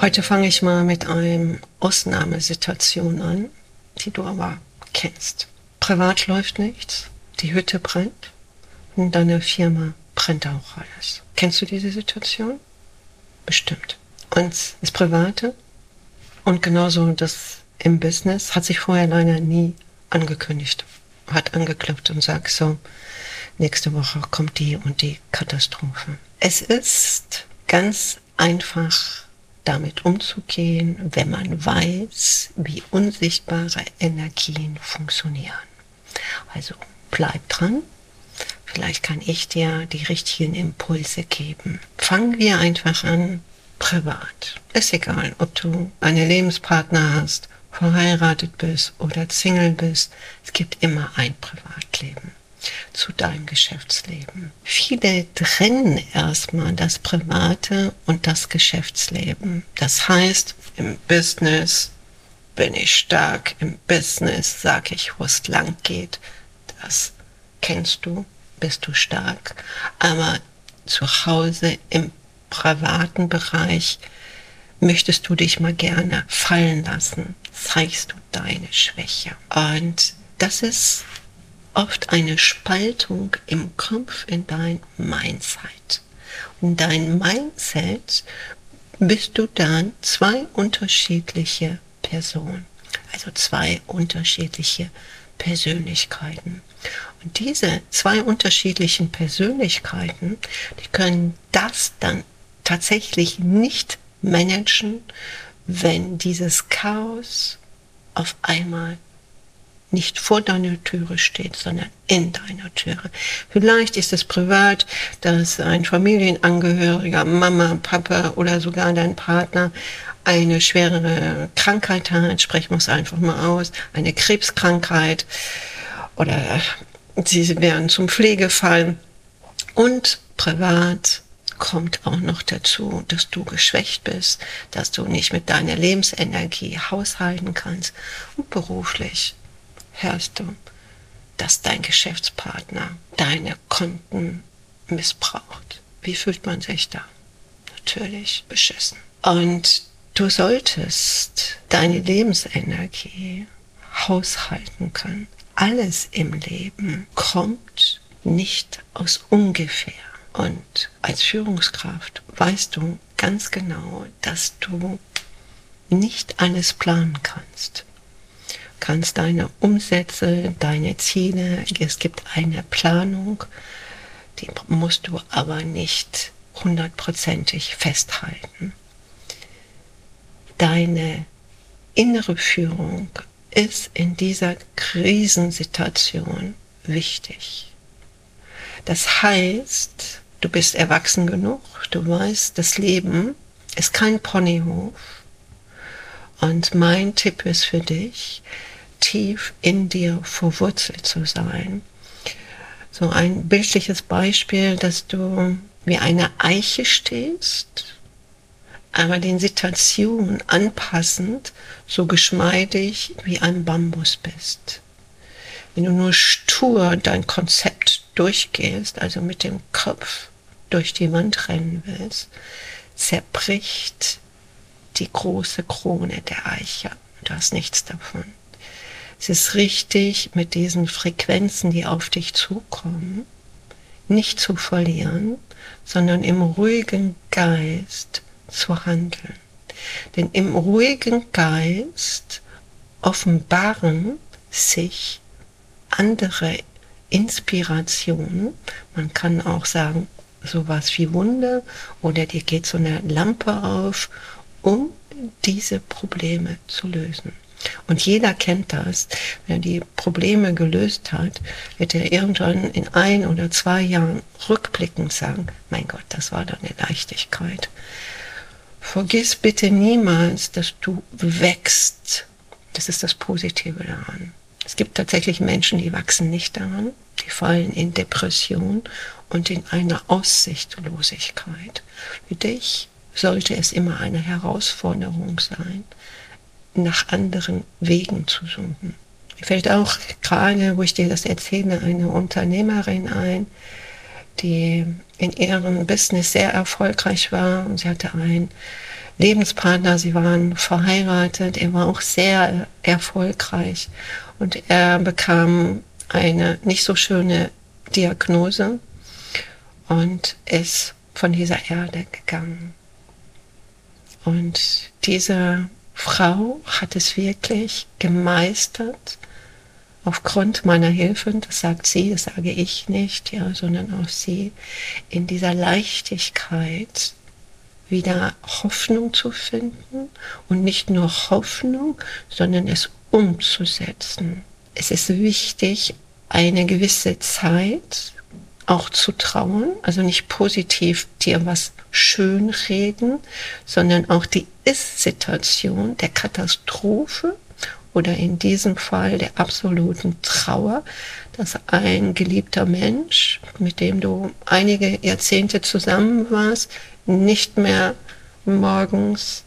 Heute fange ich mal mit einer Ausnahmesituation an, die du aber kennst. Privat läuft nichts, die Hütte brennt und deine Firma brennt auch alles. Kennst du diese Situation? Bestimmt. Und das Private und genauso das im Business hat sich vorher leider nie angekündigt. Hat angeklopft und sagt so, nächste Woche kommt die und die Katastrophe. Es ist ganz einfach damit umzugehen, wenn man weiß, wie unsichtbare Energien funktionieren. Also bleib dran. Vielleicht kann ich dir die richtigen Impulse geben. Fangen wir einfach an, privat. Ist egal, ob du einen Lebenspartner hast, verheiratet bist oder Single bist. Es gibt immer ein Privatleben zu deinem Geschäftsleben. Viele trennen erstmal das Private und das Geschäftsleben. Das heißt, im Business bin ich stark, im Business sage ich, wo es lang geht. Das kennst du, bist du stark. Aber zu Hause im privaten Bereich möchtest du dich mal gerne fallen lassen, zeigst du deine Schwäche. Und das ist oft eine Spaltung im Kopf in dein Mindset. Und dein Mindset bist du dann zwei unterschiedliche Personen, also zwei unterschiedliche Persönlichkeiten. Und diese zwei unterschiedlichen Persönlichkeiten, die können das dann tatsächlich nicht managen, wenn dieses Chaos auf einmal nicht vor deiner Türe steht, sondern in deiner Türe. Vielleicht ist es privat, dass ein Familienangehöriger, Mama, Papa oder sogar dein Partner eine schwere Krankheit hat, sprechen wir es einfach mal aus, eine Krebskrankheit oder sie werden zum Pflegefall und privat kommt auch noch dazu, dass du geschwächt bist, dass du nicht mit deiner Lebensenergie haushalten kannst und beruflich hörst du, dass dein Geschäftspartner deine Konten missbraucht. Wie fühlt man sich da? Natürlich beschissen. Und du solltest deine Lebensenergie haushalten können. Alles im Leben kommt nicht aus ungefähr. Und als Führungskraft weißt du ganz genau, dass du nicht alles planen kannst kannst deine Umsätze, deine Ziele, es gibt eine Planung, die musst du aber nicht hundertprozentig festhalten. Deine innere Führung ist in dieser Krisensituation wichtig. Das heißt, du bist erwachsen genug, du weißt, das Leben ist kein Ponyhof. Und mein Tipp ist für dich, tief in dir verwurzelt zu sein. So ein bildliches Beispiel, dass du wie eine Eiche stehst, aber den Situationen anpassend so geschmeidig wie ein Bambus bist. Wenn du nur stur dein Konzept durchgehst, also mit dem Kopf durch die Wand rennen willst, zerbricht die große Krone der Eiche. Du hast nichts davon. Es ist richtig, mit diesen Frequenzen, die auf dich zukommen, nicht zu verlieren, sondern im ruhigen Geist zu handeln. Denn im ruhigen Geist offenbaren sich andere Inspirationen. Man kann auch sagen, sowas wie Wunder oder dir geht so eine Lampe auf, um diese Probleme zu lösen. Und jeder kennt das. Wenn er die Probleme gelöst hat, wird er irgendwann in ein oder zwei Jahren rückblickend sagen, mein Gott, das war doch eine Leichtigkeit. Vergiss bitte niemals, dass du wächst. Das ist das Positive daran. Es gibt tatsächlich Menschen, die wachsen nicht daran, die fallen in Depression und in eine Aussichtlosigkeit. Für dich sollte es immer eine Herausforderung sein, nach anderen Wegen zu suchen. Fällt auch gerade, wo ich dir das erzähle, eine Unternehmerin ein, die in ihrem Business sehr erfolgreich war und sie hatte ein Lebenspartner, sie waren verheiratet, er war auch sehr erfolgreich und er bekam eine nicht so schöne Diagnose und ist von dieser Erde gegangen. Und diese Frau hat es wirklich gemeistert, aufgrund meiner Hilfe, das sagt sie, das sage ich nicht, ja, sondern auch sie, in dieser Leichtigkeit wieder Hoffnung zu finden und nicht nur Hoffnung, sondern es umzusetzen. Es ist wichtig, eine gewisse Zeit auch zu trauen, also nicht positiv dir was schönreden, sondern auch die Ist-Situation der Katastrophe oder in diesem Fall der absoluten Trauer, dass ein geliebter Mensch, mit dem du einige Jahrzehnte zusammen warst, nicht mehr morgens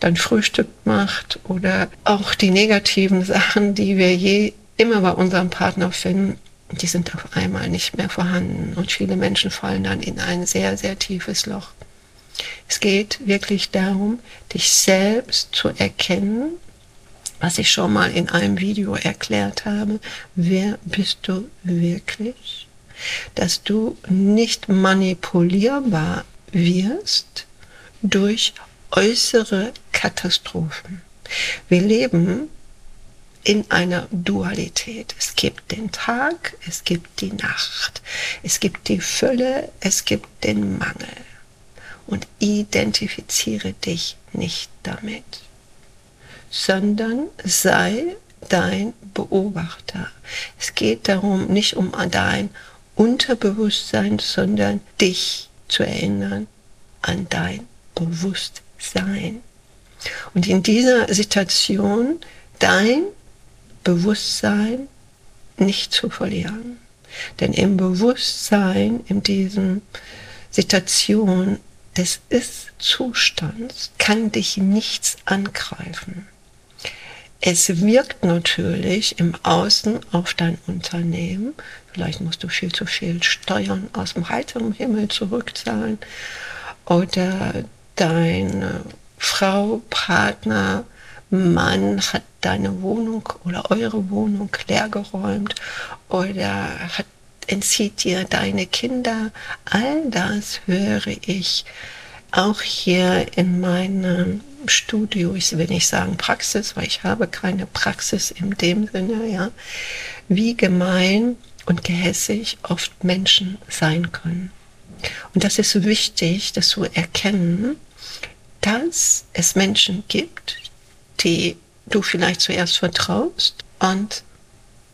dein Frühstück macht oder auch die negativen Sachen, die wir je immer bei unserem Partner finden, die sind auf einmal nicht mehr vorhanden und viele Menschen fallen dann in ein sehr, sehr tiefes Loch. Es geht wirklich darum, dich selbst zu erkennen was ich schon mal in einem Video erklärt habe, wer bist du wirklich? Dass du nicht manipulierbar wirst durch äußere Katastrophen. Wir leben in einer Dualität. Es gibt den Tag, es gibt die Nacht, es gibt die Fülle, es gibt den Mangel. Und identifiziere dich nicht damit sondern sei dein Beobachter. Es geht darum, nicht um dein Unterbewusstsein, sondern dich zu erinnern an dein Bewusstsein. Und in dieser Situation dein Bewusstsein nicht zu verlieren. Denn im Bewusstsein, in diesem Situation des Ist-Zustands, kann dich nichts angreifen. Es wirkt natürlich im Außen auf dein Unternehmen. Vielleicht musst du viel zu viel Steuern aus dem heiteren Himmel zurückzahlen. Oder deine Frau, Partner, Mann hat deine Wohnung oder eure Wohnung leergeräumt oder hat, entzieht dir deine Kinder. All das höre ich auch hier in meinem Studio, ich will nicht sagen Praxis, weil ich habe keine Praxis in dem Sinne, ja, wie gemein und gehässig oft Menschen sein können. Und das ist wichtig, das zu erkennen, dass es Menschen gibt, die du vielleicht zuerst vertraust und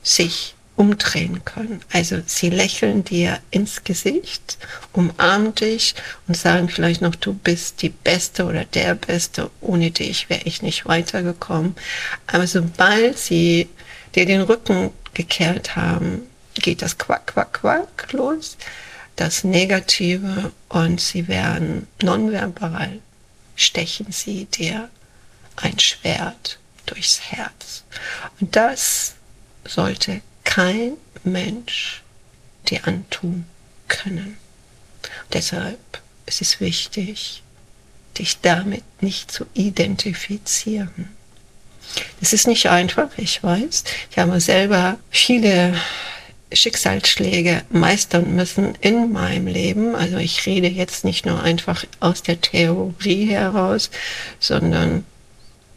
sich umdrehen können. Also sie lächeln dir ins Gesicht, umarmen dich und sagen vielleicht noch, du bist die Beste oder der Beste, ohne dich wäre ich nicht weitergekommen. Aber sobald sie dir den Rücken gekehrt haben, geht das Quack, Quack, Quack los, das Negative und sie werden nonverbal, stechen sie dir ein Schwert durchs Herz. Und das sollte kein Mensch dir antun können. Und deshalb ist es wichtig, dich damit nicht zu identifizieren. Es ist nicht einfach, ich weiß. Ich habe selber viele Schicksalsschläge meistern müssen in meinem Leben. Also ich rede jetzt nicht nur einfach aus der Theorie heraus, sondern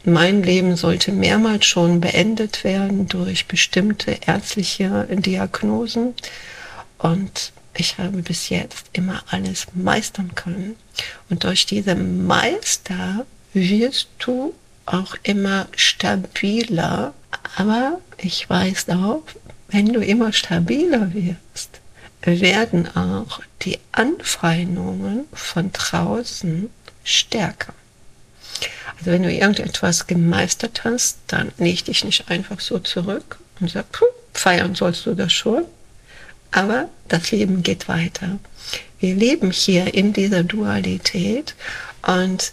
mein Leben sollte mehrmals schon beendet werden durch bestimmte ärztliche Diagnosen. Und ich habe bis jetzt immer alles meistern können. Und durch diese Meister wirst du auch immer stabiler. Aber ich weiß auch, wenn du immer stabiler wirst, werden auch die Anfeindungen von draußen stärker. Also wenn du irgendetwas gemeistert hast, dann leg dich nicht einfach so zurück und sag, puh, feiern sollst du das schon. Aber das Leben geht weiter. Wir leben hier in dieser Dualität und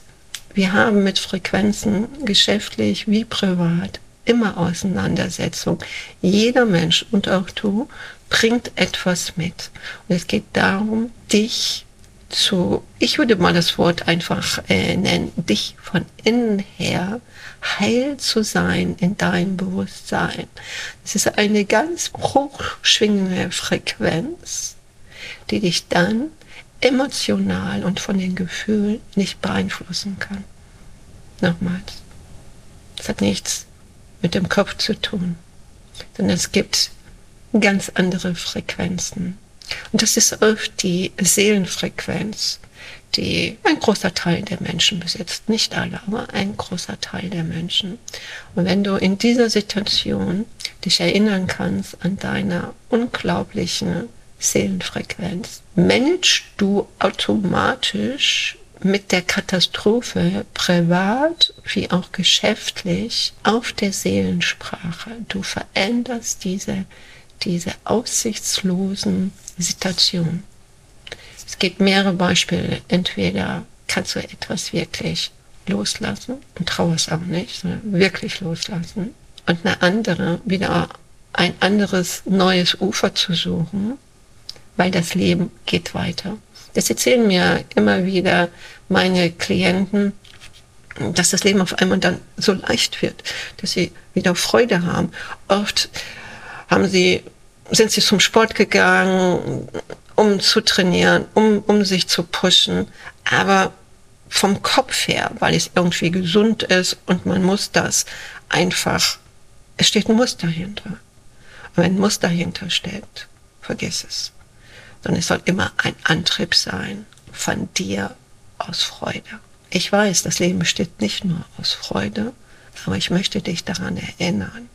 wir haben mit Frequenzen geschäftlich wie privat immer Auseinandersetzung. Jeder Mensch und auch du bringt etwas mit. Und es geht darum, dich zu, ich würde mal das Wort einfach äh, nennen, dich von innen her heil zu sein in deinem Bewusstsein. Es ist eine ganz hochschwingende Frequenz, die dich dann emotional und von den Gefühlen nicht beeinflussen kann. Nochmals. Es hat nichts mit dem Kopf zu tun, sondern es gibt ganz andere Frequenzen. Und das ist oft die Seelenfrequenz, die ein großer Teil der Menschen besitzt. Nicht alle, aber ein großer Teil der Menschen. Und wenn du in dieser Situation dich erinnern kannst an deine unglaublichen Seelenfrequenz, managst du automatisch mit der Katastrophe privat wie auch geschäftlich auf der Seelensprache. Du veränderst diese, diese aussichtslosen Situationen. Es gibt mehrere Beispiele. Entweder kannst du etwas wirklich loslassen und trauerst auch nicht, sondern wirklich loslassen. Und eine andere, wieder ein anderes neues Ufer zu suchen, weil das Leben geht weiter. Das erzählen mir immer wieder meine Klienten, dass das Leben auf einmal dann so leicht wird, dass sie wieder Freude haben. Oft haben sie, sind sie zum Sport gegangen, um zu trainieren, um, um sich zu pushen, aber vom Kopf her, weil es irgendwie gesund ist und man muss das einfach, es steht ein Muster dahinter. Und wenn ein Muster dahinter steht, vergiss es sondern es soll immer ein Antrieb sein von dir aus Freude. Ich weiß, das Leben besteht nicht nur aus Freude, aber ich möchte dich daran erinnern,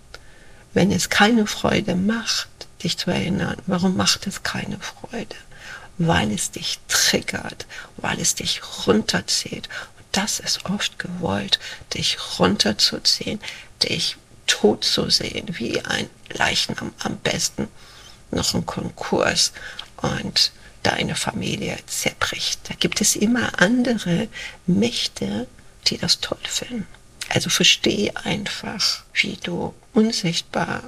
wenn es keine Freude macht, dich zu erinnern, warum macht es keine Freude? Weil es dich triggert, weil es dich runterzieht. Und das ist oft gewollt, dich runterzuziehen, dich tot zu sehen, wie ein Leichnam am besten noch ein Konkurs und deine Familie zerbricht. Da gibt es immer andere Mächte, die das toll finden. Also verstehe einfach, wie du unsichtbar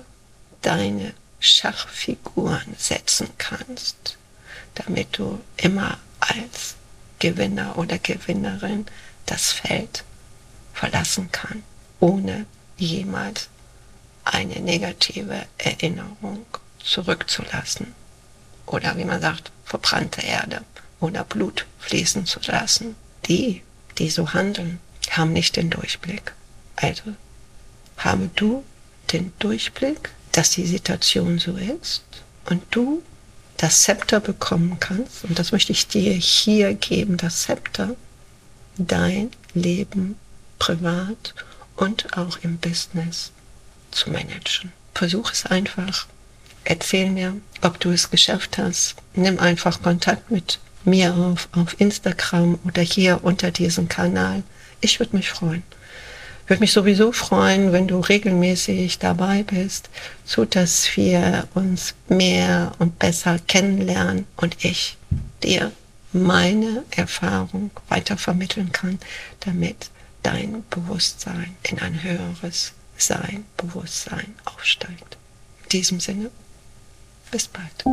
deine Schachfiguren setzen kannst, damit du immer als Gewinner oder Gewinnerin das Feld verlassen kannst, ohne jemals eine negative Erinnerung zurückzulassen oder wie man sagt, verbrannte Erde oder Blut fließen zu lassen. Die, die so handeln, haben nicht den Durchblick. Also habe du den Durchblick, dass die Situation so ist und du das Zepter bekommen kannst, und das möchte ich dir hier geben, das Zepter, dein Leben privat und auch im Business zu managen. Versuch es einfach erzähl mir, ob du es geschafft hast. Nimm einfach Kontakt mit mir auf, auf Instagram oder hier unter diesem Kanal. Ich würde mich freuen. Würde mich sowieso freuen, wenn du regelmäßig dabei bist, so dass wir uns mehr und besser kennenlernen und ich dir meine Erfahrung weiter vermitteln kann, damit dein Bewusstsein in ein höheres Sein, Bewusstsein aufsteigt. In diesem Sinne, bis bald.